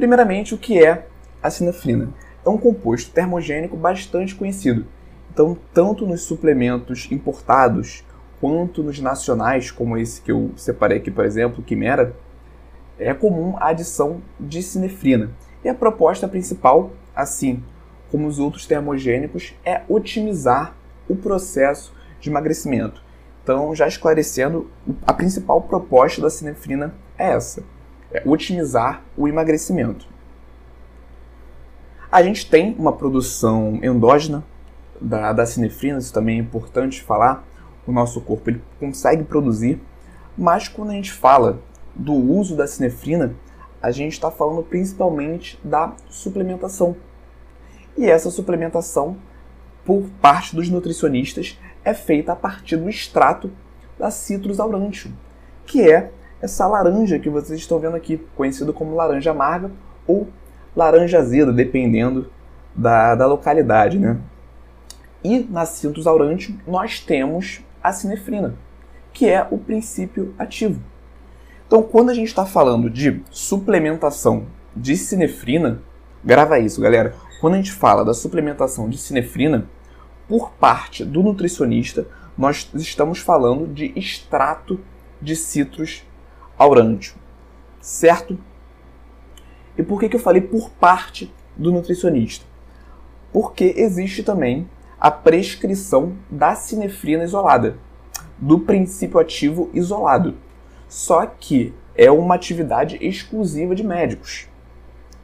Primeiramente, o que é a sinefrina? É um composto termogênico bastante conhecido. Então, tanto nos suplementos importados quanto nos nacionais, como esse que eu separei aqui, por exemplo, Quimera, é comum a adição de sinefrina. E a proposta principal, assim como os outros termogênicos, é otimizar o processo de emagrecimento. Então, já esclarecendo, a principal proposta da sinefrina é essa: é otimizar o emagrecimento. A gente tem uma produção endógena da, da sinefrina, isso também é importante falar. O nosso corpo ele consegue produzir, mas quando a gente fala do uso da sinefrina, a gente está falando principalmente da suplementação. E essa suplementação, por parte dos nutricionistas, é feita a partir do extrato da Citrus aurantium, que é essa laranja que vocês estão vendo aqui, conhecido como laranja amarga ou laranja azeda, dependendo da, da localidade. Né? E na Citrus aurantium nós temos a sinefrina, que é o princípio ativo. Então, quando a gente está falando de suplementação de sinefrina, grava isso, galera. Quando a gente fala da suplementação de sinefrina, por parte do nutricionista, nós estamos falando de extrato de citrus aurantium, certo? E por que, que eu falei por parte do nutricionista? Porque existe também a prescrição da sinefrina isolada, do princípio ativo isolado. Só que é uma atividade exclusiva de médicos.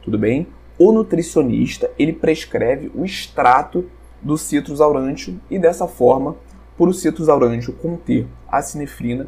Tudo bem? O nutricionista, ele prescreve o extrato do citrus aurantium e dessa forma, por o citrus aurantium conter a sinefrina,